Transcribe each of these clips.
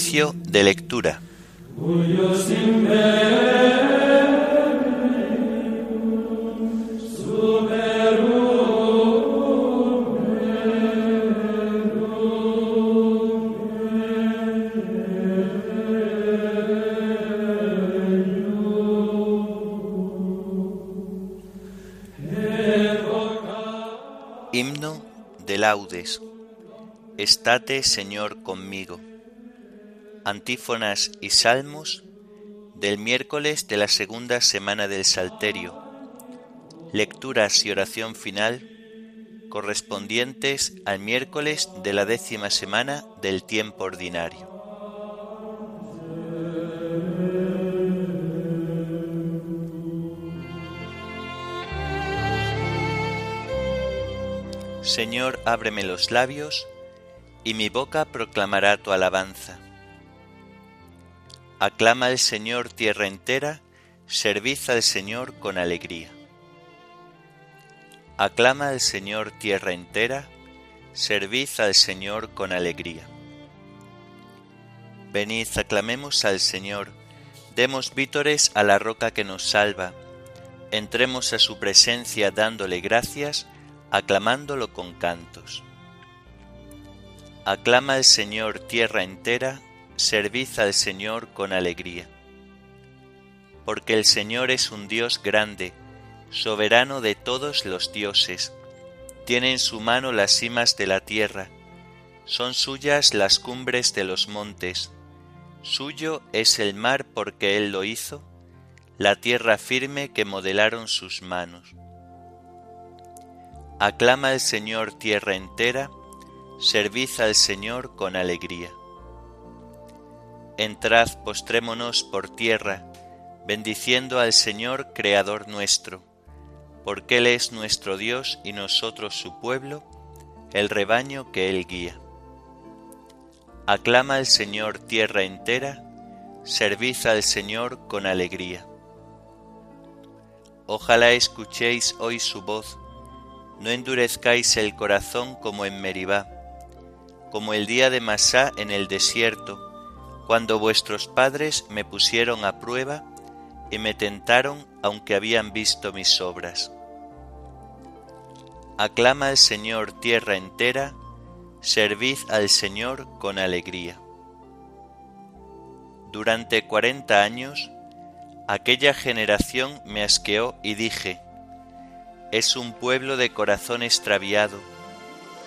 Oficio de lectura. Himno de laudes. Estate, Señor, conmigo. Antífonas y salmos del miércoles de la segunda semana del Salterio. Lecturas y oración final correspondientes al miércoles de la décima semana del tiempo ordinario. Señor, ábreme los labios, y mi boca proclamará tu alabanza. Aclama al Señor tierra entera, servid al Señor con alegría. Aclama al Señor tierra entera, servid al Señor con alegría. Venid, aclamemos al Señor, demos vítores a la roca que nos salva, entremos a su presencia dándole gracias, aclamándolo con cantos. Aclama al Señor tierra entera, servid al Señor con alegría. Porque el Señor es un Dios grande, soberano de todos los dioses. Tiene en su mano las cimas de la tierra, son suyas las cumbres de los montes. Suyo es el mar porque Él lo hizo, la tierra firme que modelaron sus manos. Aclama al Señor tierra entera, servid al Señor con alegría. Entrad, postrémonos por tierra, bendiciendo al Señor Creador nuestro, porque Él es nuestro Dios y nosotros su pueblo, el rebaño que Él guía. Aclama al Señor tierra entera, servid al Señor con alegría. Ojalá escuchéis hoy su voz, no endurezcáis el corazón como en Meribá, como el día de Masá en el desierto, cuando vuestros padres me pusieron a prueba y me tentaron aunque habían visto mis obras. Aclama al Señor tierra entera, servid al Señor con alegría. Durante cuarenta años, aquella generación me asqueó y dije, es un pueblo de corazón extraviado,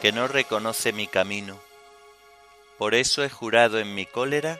que no reconoce mi camino. Por eso he jurado en mi cólera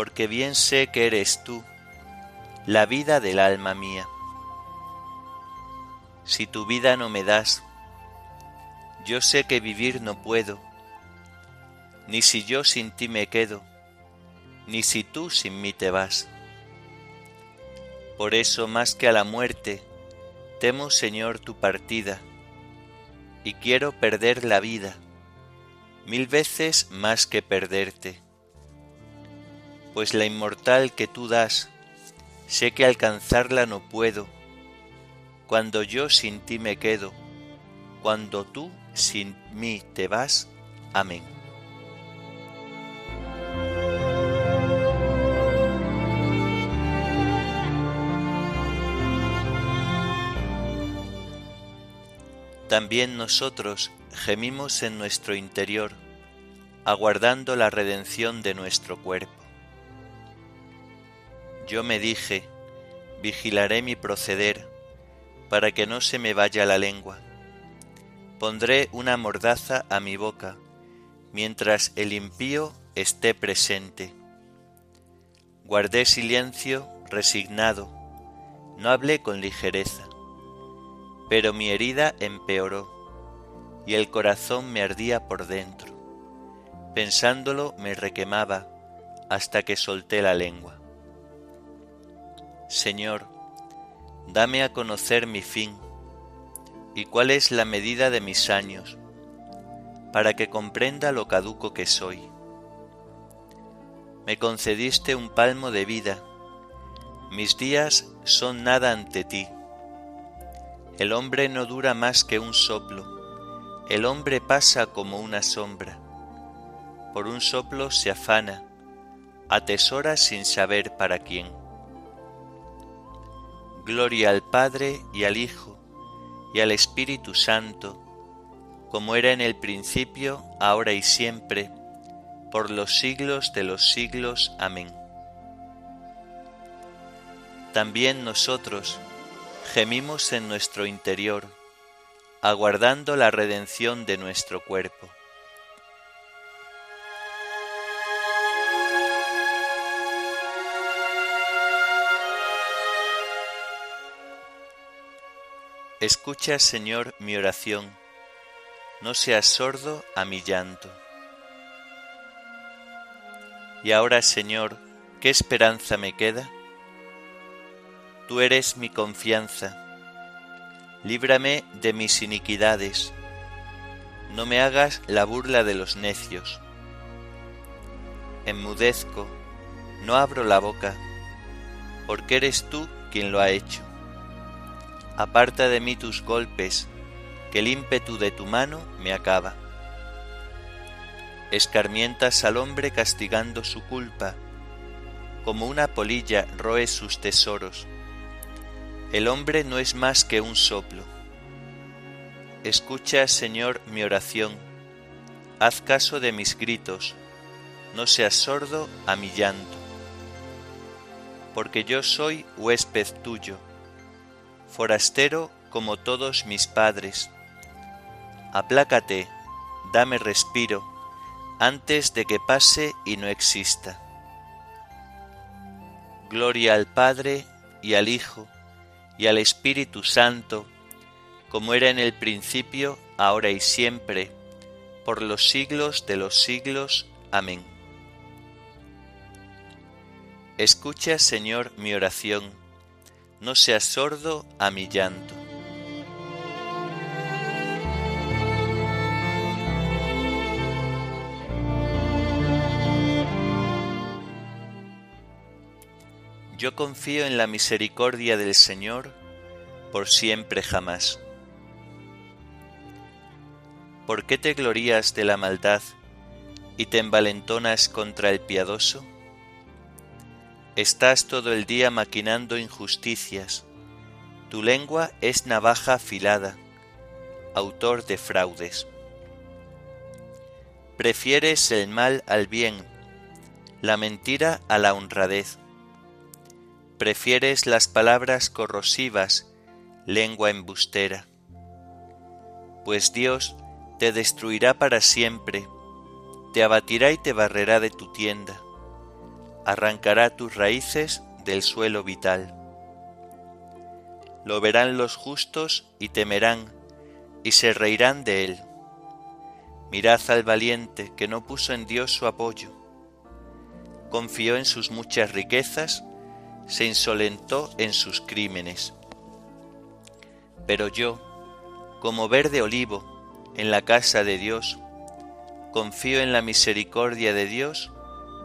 porque bien sé que eres tú, la vida del alma mía. Si tu vida no me das, yo sé que vivir no puedo, ni si yo sin ti me quedo, ni si tú sin mí te vas. Por eso más que a la muerte, temo Señor tu partida, y quiero perder la vida, mil veces más que perderte pues la inmortal que tú das, sé que alcanzarla no puedo, cuando yo sin ti me quedo, cuando tú sin mí te vas. Amén. También nosotros gemimos en nuestro interior, aguardando la redención de nuestro cuerpo. Yo me dije, vigilaré mi proceder, para que no se me vaya la lengua. Pondré una mordaza a mi boca, mientras el impío esté presente. Guardé silencio resignado, no hablé con ligereza, pero mi herida empeoró y el corazón me ardía por dentro. Pensándolo me requemaba hasta que solté la lengua. Señor, dame a conocer mi fin y cuál es la medida de mis años, para que comprenda lo caduco que soy. Me concediste un palmo de vida, mis días son nada ante ti. El hombre no dura más que un soplo, el hombre pasa como una sombra. Por un soplo se afana, atesora sin saber para quién. Gloria al Padre y al Hijo y al Espíritu Santo, como era en el principio, ahora y siempre, por los siglos de los siglos. Amén. También nosotros gemimos en nuestro interior, aguardando la redención de nuestro cuerpo. Escucha, Señor, mi oración, no seas sordo a mi llanto. Y ahora, Señor, ¿qué esperanza me queda? Tú eres mi confianza. Líbrame de mis iniquidades. No me hagas la burla de los necios. Enmudezco, no abro la boca, porque eres tú quien lo ha hecho aparta de mí tus golpes, que el ímpetu de tu mano me acaba. Escarmientas al hombre castigando su culpa, como una polilla roe sus tesoros. El hombre no es más que un soplo. Escucha, Señor, mi oración, haz caso de mis gritos, no seas sordo a mi llanto, porque yo soy huésped tuyo forastero como todos mis padres. Aplácate, dame respiro, antes de que pase y no exista. Gloria al Padre y al Hijo y al Espíritu Santo, como era en el principio, ahora y siempre, por los siglos de los siglos. Amén. Escucha, Señor, mi oración no seas sordo a mi llanto. Yo confío en la misericordia del Señor por siempre jamás. ¿Por qué te glorías de la maldad y te envalentonas contra el piadoso? Estás todo el día maquinando injusticias. Tu lengua es navaja afilada, autor de fraudes. Prefieres el mal al bien, la mentira a la honradez. Prefieres las palabras corrosivas, lengua embustera. Pues Dios te destruirá para siempre, te abatirá y te barrerá de tu tienda arrancará tus raíces del suelo vital. Lo verán los justos y temerán, y se reirán de él. Mirad al valiente que no puso en Dios su apoyo. Confió en sus muchas riquezas, se insolentó en sus crímenes. Pero yo, como verde olivo en la casa de Dios, confío en la misericordia de Dios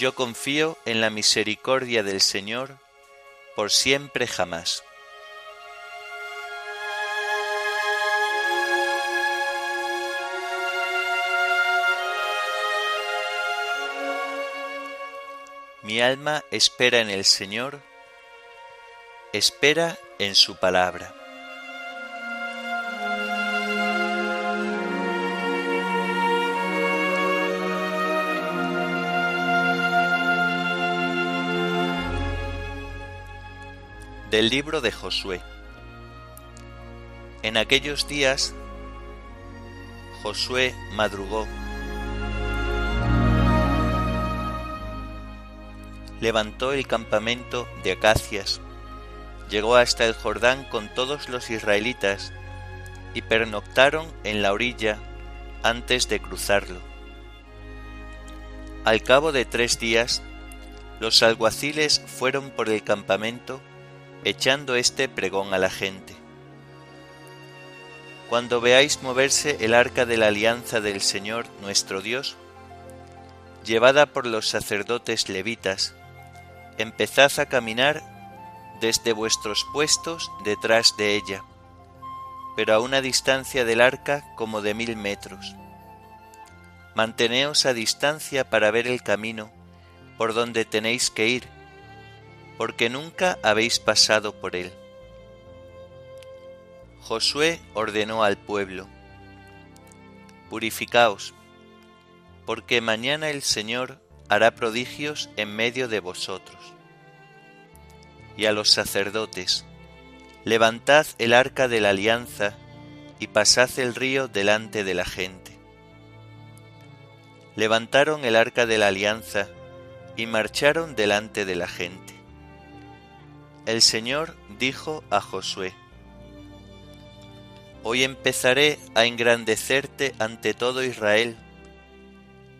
Yo confío en la misericordia del Señor por siempre jamás. Mi alma espera en el Señor, espera en su palabra. Del libro de Josué. En aquellos días Josué madrugó, levantó el campamento de acacias, llegó hasta el Jordán con todos los israelitas y pernoctaron en la orilla antes de cruzarlo. Al cabo de tres días, los alguaciles fueron por el campamento echando este pregón a la gente. Cuando veáis moverse el arca de la alianza del Señor nuestro Dios, llevada por los sacerdotes levitas, empezad a caminar desde vuestros puestos detrás de ella, pero a una distancia del arca como de mil metros. Manteneos a distancia para ver el camino por donde tenéis que ir, porque nunca habéis pasado por él. Josué ordenó al pueblo, Purificaos, porque mañana el Señor hará prodigios en medio de vosotros. Y a los sacerdotes, levantad el arca de la alianza y pasad el río delante de la gente. Levantaron el arca de la alianza y marcharon delante de la gente el Señor dijo a Josué, Hoy empezaré a engrandecerte ante todo Israel,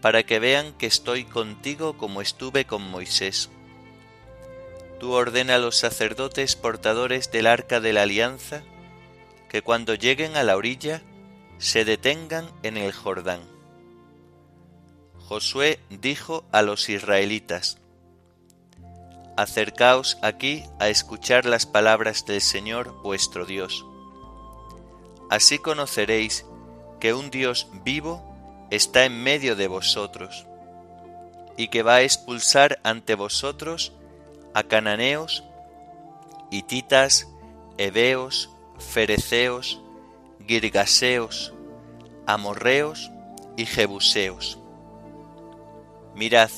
para que vean que estoy contigo como estuve con Moisés. Tú ordena a los sacerdotes portadores del arca de la alianza que cuando lleguen a la orilla se detengan en el Jordán. Josué dijo a los israelitas, acercaos aquí a escuchar las palabras del Señor vuestro Dios. Así conoceréis que un Dios vivo está en medio de vosotros, y que va a expulsar ante vosotros a cananeos, hititas, heveos, fereceos, girgaseos, amorreos y jebuseos. Mirad,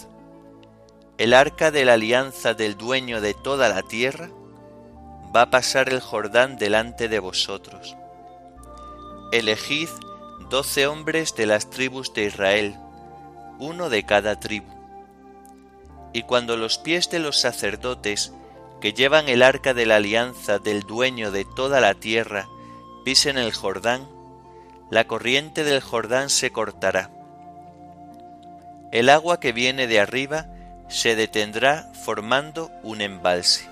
el arca de la alianza del dueño de toda la tierra va a pasar el Jordán delante de vosotros. Elegid doce hombres de las tribus de Israel, uno de cada tribu. Y cuando los pies de los sacerdotes que llevan el arca de la alianza del dueño de toda la tierra pisen el Jordán, la corriente del Jordán se cortará. El agua que viene de arriba se detendrá formando un embalse.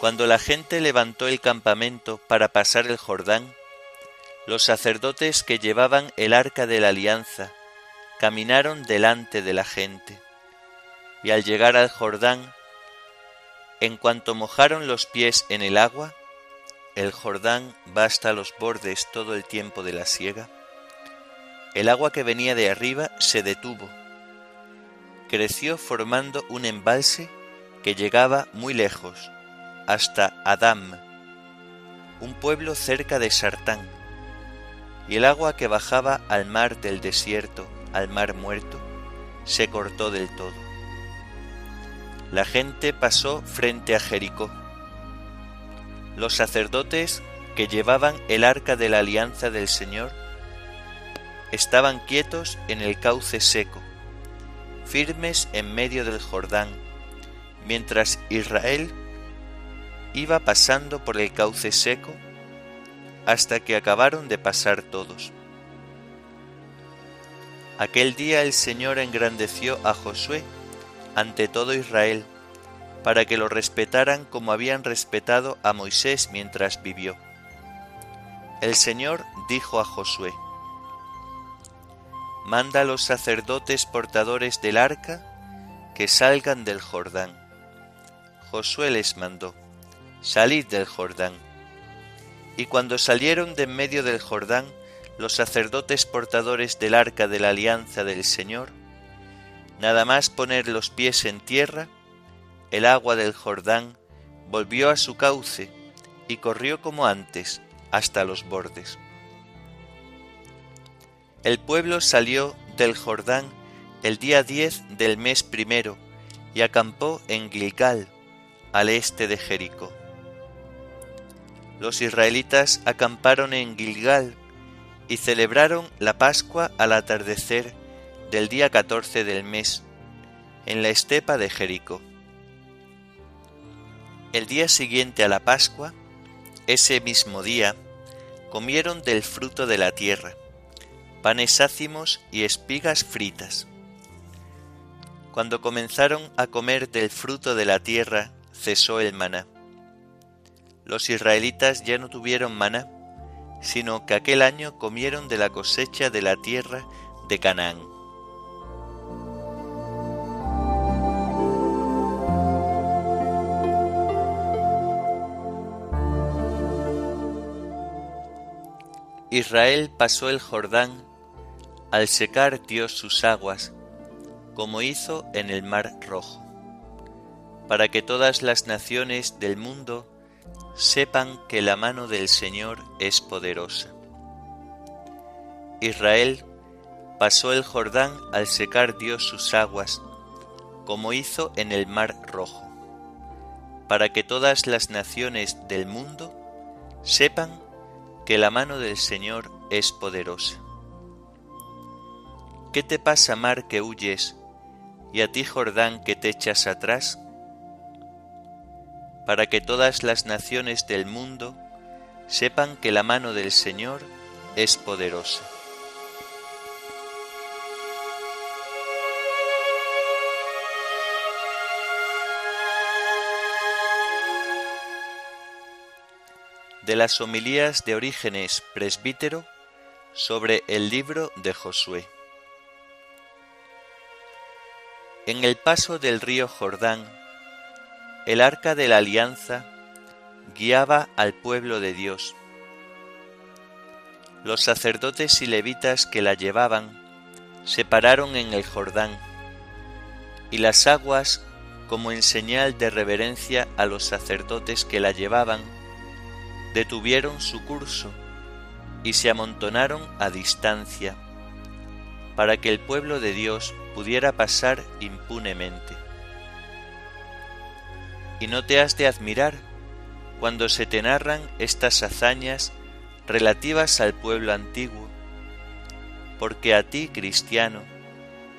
Cuando la gente levantó el campamento para pasar el Jordán, los sacerdotes que llevaban el arca de la alianza caminaron delante de la gente, y al llegar al Jordán, en cuanto mojaron los pies en el agua, el Jordán va hasta los bordes todo el tiempo de la siega, el agua que venía de arriba se detuvo creció formando un embalse que llegaba muy lejos, hasta Adam, un pueblo cerca de Sartán, y el agua que bajaba al mar del desierto, al mar muerto, se cortó del todo. La gente pasó frente a Jericó. Los sacerdotes que llevaban el arca de la alianza del Señor estaban quietos en el cauce seco, firmes en medio del Jordán, mientras Israel iba pasando por el cauce seco hasta que acabaron de pasar todos. Aquel día el Señor engrandeció a Josué ante todo Israel, para que lo respetaran como habían respetado a Moisés mientras vivió. El Señor dijo a Josué, Manda a los sacerdotes portadores del arca que salgan del Jordán. Josué les mandó, Salid del Jordán. Y cuando salieron de en medio del Jordán, los sacerdotes portadores del arca de la alianza del Señor, nada más poner los pies en tierra, el agua del Jordán volvió a su cauce y corrió como antes hasta los bordes. El pueblo salió del Jordán el día diez del mes primero y acampó en Gilgal, al este de Jericó. Los israelitas acamparon en Gilgal y celebraron la Pascua al atardecer del día catorce del mes, en la estepa de Jericó. El día siguiente a la Pascua, ese mismo día, comieron del fruto de la tierra, panes ácimos y espigas fritas. Cuando comenzaron a comer del fruto de la tierra, cesó el maná. Los israelitas ya no tuvieron maná, sino que aquel año comieron de la cosecha de la tierra de Canaán. Israel pasó el Jordán al secar Dios sus aguas, como hizo en el mar rojo, para que todas las naciones del mundo sepan que la mano del Señor es poderosa. Israel pasó el Jordán al secar Dios sus aguas, como hizo en el mar rojo, para que todas las naciones del mundo sepan que la mano del Señor es poderosa. ¿Qué te pasa, mar, que huyes, y a ti, Jordán, que te echas atrás? para que todas las naciones del mundo sepan que la mano del Señor es poderosa. De las homilías de Orígenes presbítero sobre el libro de Josué. En el paso del río Jordán, el arca de la alianza guiaba al pueblo de Dios. Los sacerdotes y levitas que la llevaban se pararon en el Jordán, y las aguas, como en señal de reverencia a los sacerdotes que la llevaban, detuvieron su curso y se amontonaron a distancia, para que el pueblo de Dios pudiera pasar impunemente. Y no te has de admirar cuando se te narran estas hazañas relativas al pueblo antiguo, porque a ti, cristiano,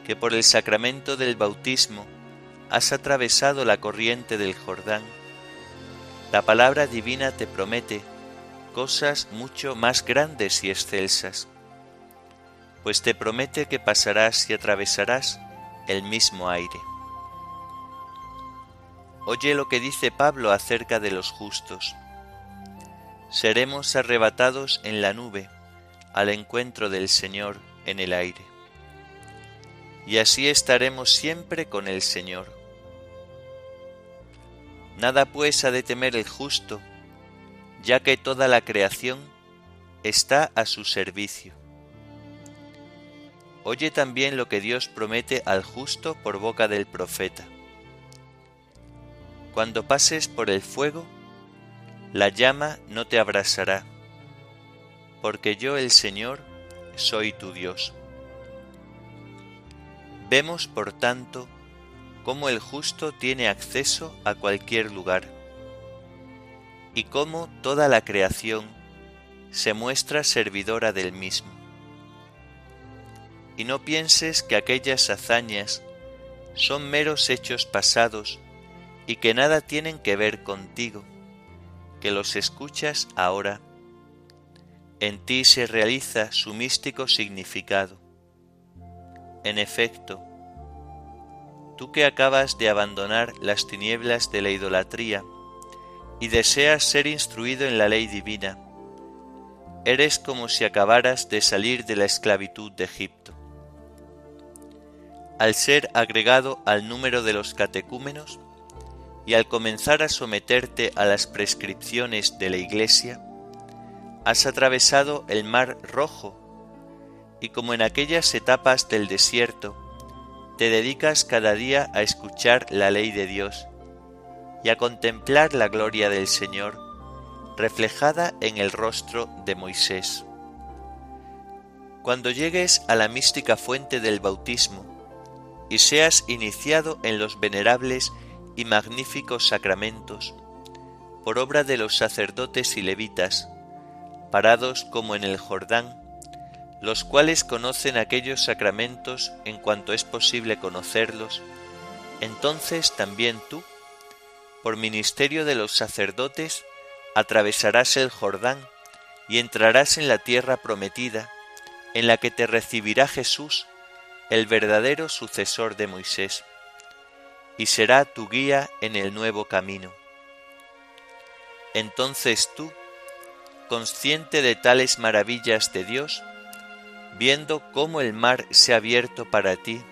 que por el sacramento del bautismo has atravesado la corriente del Jordán, la palabra divina te promete cosas mucho más grandes y excelsas, pues te promete que pasarás y atravesarás el mismo aire. Oye lo que dice Pablo acerca de los justos. Seremos arrebatados en la nube al encuentro del Señor en el aire. Y así estaremos siempre con el Señor. Nada pues ha de temer el justo, ya que toda la creación está a su servicio. Oye también lo que Dios promete al justo por boca del profeta. Cuando pases por el fuego, la llama no te abrasará, porque yo el Señor soy tu Dios. Vemos, por tanto, cómo el justo tiene acceso a cualquier lugar, y cómo toda la creación se muestra servidora del mismo. Y no pienses que aquellas hazañas son meros hechos pasados y que nada tienen que ver contigo, que los escuchas ahora. En ti se realiza su místico significado. En efecto, tú que acabas de abandonar las tinieblas de la idolatría y deseas ser instruido en la ley divina, eres como si acabaras de salir de la esclavitud de Egipto. Al ser agregado al número de los catecúmenos y al comenzar a someterte a las prescripciones de la Iglesia, has atravesado el mar rojo y como en aquellas etapas del desierto, te dedicas cada día a escuchar la ley de Dios y a contemplar la gloria del Señor reflejada en el rostro de Moisés. Cuando llegues a la mística fuente del bautismo y seas iniciado en los venerables y magníficos sacramentos, por obra de los sacerdotes y levitas, parados como en el Jordán, los cuales conocen aquellos sacramentos en cuanto es posible conocerlos, entonces también tú, por ministerio de los sacerdotes, atravesarás el Jordán y entrarás en la tierra prometida, en la que te recibirá Jesús, el verdadero sucesor de Moisés, y será tu guía en el nuevo camino. Entonces tú, consciente de tales maravillas de Dios, viendo cómo el mar se ha abierto para ti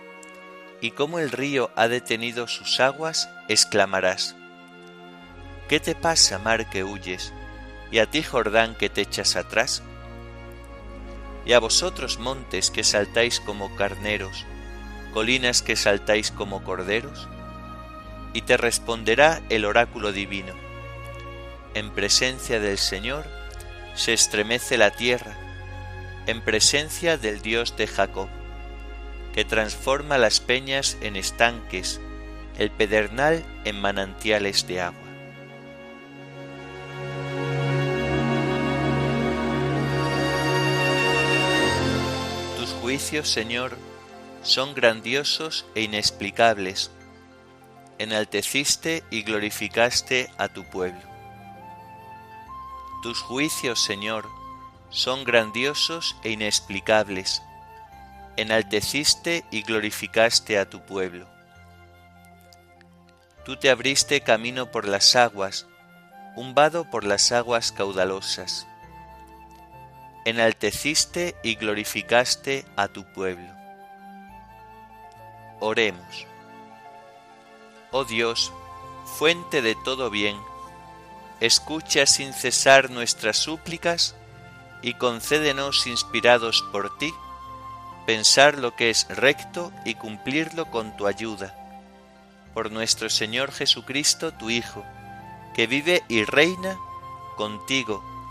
y cómo el río ha detenido sus aguas, exclamarás, ¿Qué te pasa, mar que huyes? ¿Y a ti, Jordán, que te echas atrás? Y a vosotros, montes que saltáis como carneros, colinas que saltáis como corderos? Y te responderá el oráculo divino. En presencia del Señor se estremece la tierra, en presencia del Dios de Jacob, que transforma las peñas en estanques, el pedernal en manantiales de agua. Juicios, Señor, son grandiosos e inexplicables. Enalteciste y glorificaste a tu pueblo. Tus juicios, Señor, son grandiosos e inexplicables. Enalteciste y glorificaste a tu pueblo. Tú te abriste camino por las aguas, un vado por las aguas caudalosas enalteciste y glorificaste a tu pueblo. Oremos. Oh Dios, fuente de todo bien, escucha sin cesar nuestras súplicas y concédenos, inspirados por ti, pensar lo que es recto y cumplirlo con tu ayuda. Por nuestro Señor Jesucristo, tu Hijo, que vive y reina contigo